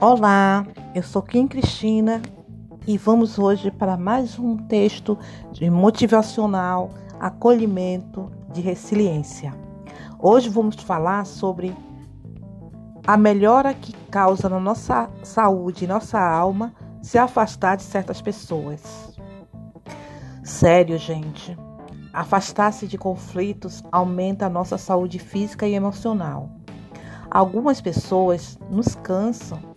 Olá, eu sou Kim Cristina e vamos hoje para mais um texto de motivacional, acolhimento, de resiliência. Hoje vamos falar sobre a melhora que causa na nossa saúde e nossa alma se afastar de certas pessoas. Sério, gente. Afastar-se de conflitos aumenta a nossa saúde física e emocional. Algumas pessoas nos cansam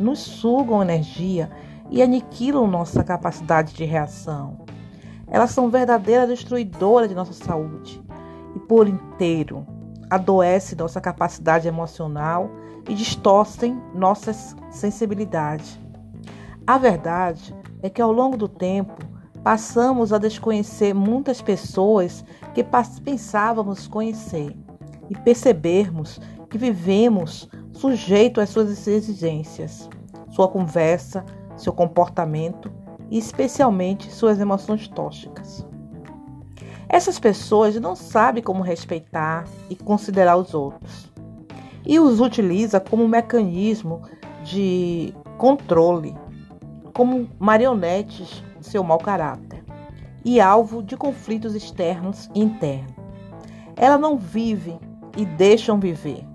nos sugam energia e aniquilam nossa capacidade de reação. Elas são verdadeiras destruidoras de nossa saúde e, por inteiro, adoecem nossa capacidade emocional e distorcem nossa sensibilidade. A verdade é que, ao longo do tempo, passamos a desconhecer muitas pessoas que pensávamos conhecer e percebermos que vivemos sujeito às suas exigências, sua conversa, seu comportamento e especialmente suas emoções tóxicas. Essas pessoas não sabem como respeitar e considerar os outros e os utiliza como mecanismo de controle, como marionetes de seu mau caráter e alvo de conflitos externos e internos. Ela não vive e deixam viver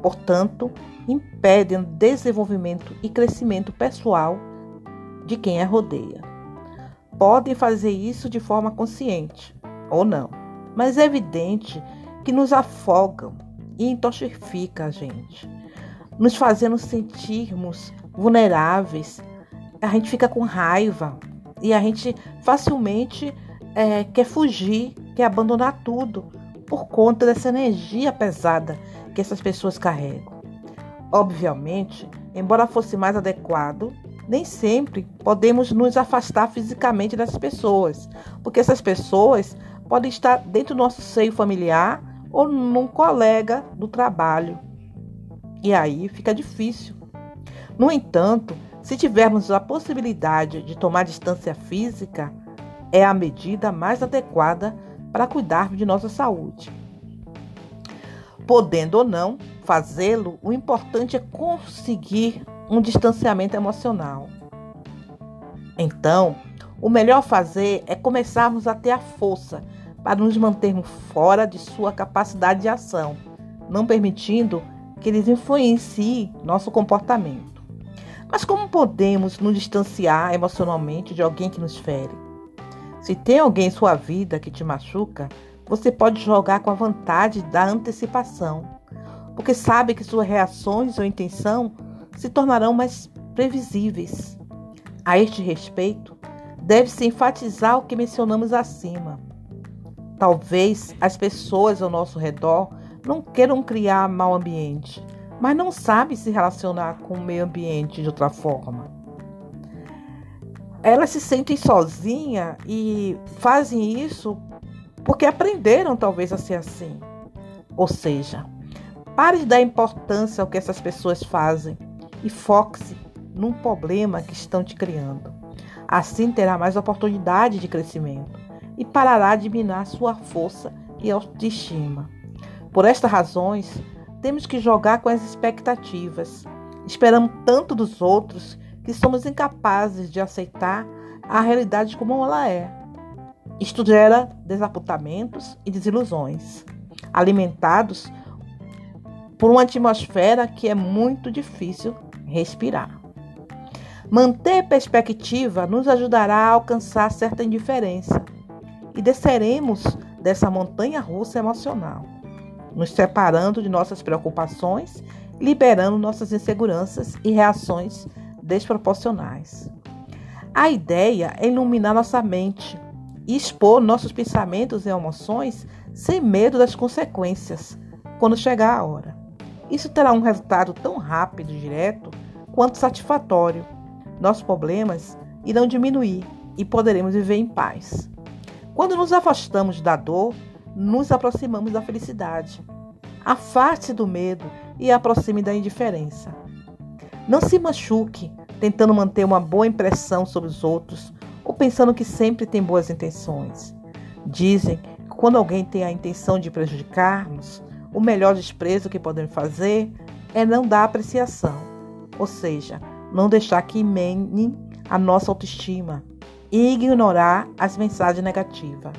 portanto, impedem o desenvolvimento e crescimento pessoal de quem a rodeia. Podem fazer isso de forma consciente ou não, mas é evidente que nos afogam e intoxifica a gente, nos fazendo sentirmos vulneráveis. A gente fica com raiva e a gente facilmente é, quer fugir, quer abandonar tudo por conta dessa energia pesada que essas pessoas carregam. Obviamente, embora fosse mais adequado, nem sempre podemos nos afastar fisicamente dessas pessoas, porque essas pessoas podem estar dentro do nosso seio familiar ou num colega do trabalho. E aí fica difícil. No entanto, se tivermos a possibilidade de tomar distância física, é a medida mais adequada para cuidar de nossa saúde. Podendo ou não fazê-lo, o importante é conseguir um distanciamento emocional. Então, o melhor fazer é começarmos a ter a força para nos mantermos fora de sua capacidade de ação, não permitindo que eles influenciem nosso comportamento. Mas como podemos nos distanciar emocionalmente de alguém que nos fere? Se tem alguém em sua vida que te machuca, você pode jogar com a vontade da antecipação, porque sabe que suas reações ou intenção se tornarão mais previsíveis. A este respeito, deve-se enfatizar o que mencionamos acima. Talvez as pessoas ao nosso redor não queiram criar mau ambiente, mas não sabem se relacionar com o meio ambiente de outra forma elas se sentem sozinhas e fazem isso porque aprenderam talvez a ser assim. Ou seja, pare de dar importância ao que essas pessoas fazem e foque-se num problema que estão te criando. Assim terá mais oportunidade de crescimento e parará de minar sua força e autoestima. Por estas razões, temos que jogar com as expectativas. Esperamos tanto dos outros que somos incapazes de aceitar a realidade como ela é. Isto gera desapontamentos e desilusões, alimentados por uma atmosfera que é muito difícil respirar. Manter perspectiva nos ajudará a alcançar certa indiferença e desceremos dessa montanha russa emocional, nos separando de nossas preocupações, liberando nossas inseguranças e reações desproporcionais. A ideia é iluminar nossa mente e expor nossos pensamentos e emoções sem medo das consequências quando chegar a hora. Isso terá um resultado tão rápido e direto quanto satisfatório. Nossos problemas irão diminuir e poderemos viver em paz. Quando nos afastamos da dor, nos aproximamos da felicidade. Afaste do medo e aproxime da indiferença. Não se machuque tentando manter uma boa impressão sobre os outros ou pensando que sempre tem boas intenções. Dizem que quando alguém tem a intenção de prejudicar-nos, o melhor desprezo que podemos fazer é não dar apreciação. ou seja, não deixar que emene a nossa autoestima e ignorar as mensagens negativas.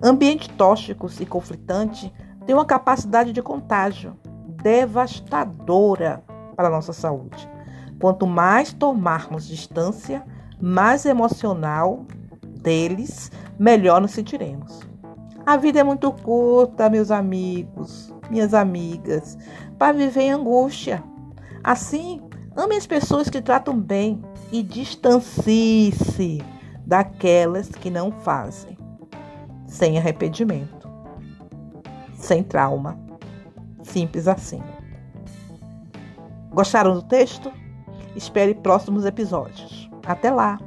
Ambientes tóxicos e conflitantes têm uma capacidade de contágio devastadora para a nossa saúde. Quanto mais tomarmos distância, mais emocional deles, melhor nos sentiremos. A vida é muito curta, meus amigos, minhas amigas, para viver em angústia. Assim, ame as pessoas que tratam bem e distancie-se daquelas que não fazem, sem arrependimento, sem trauma. Simples assim. Gostaram do texto? Espere próximos episódios. Até lá!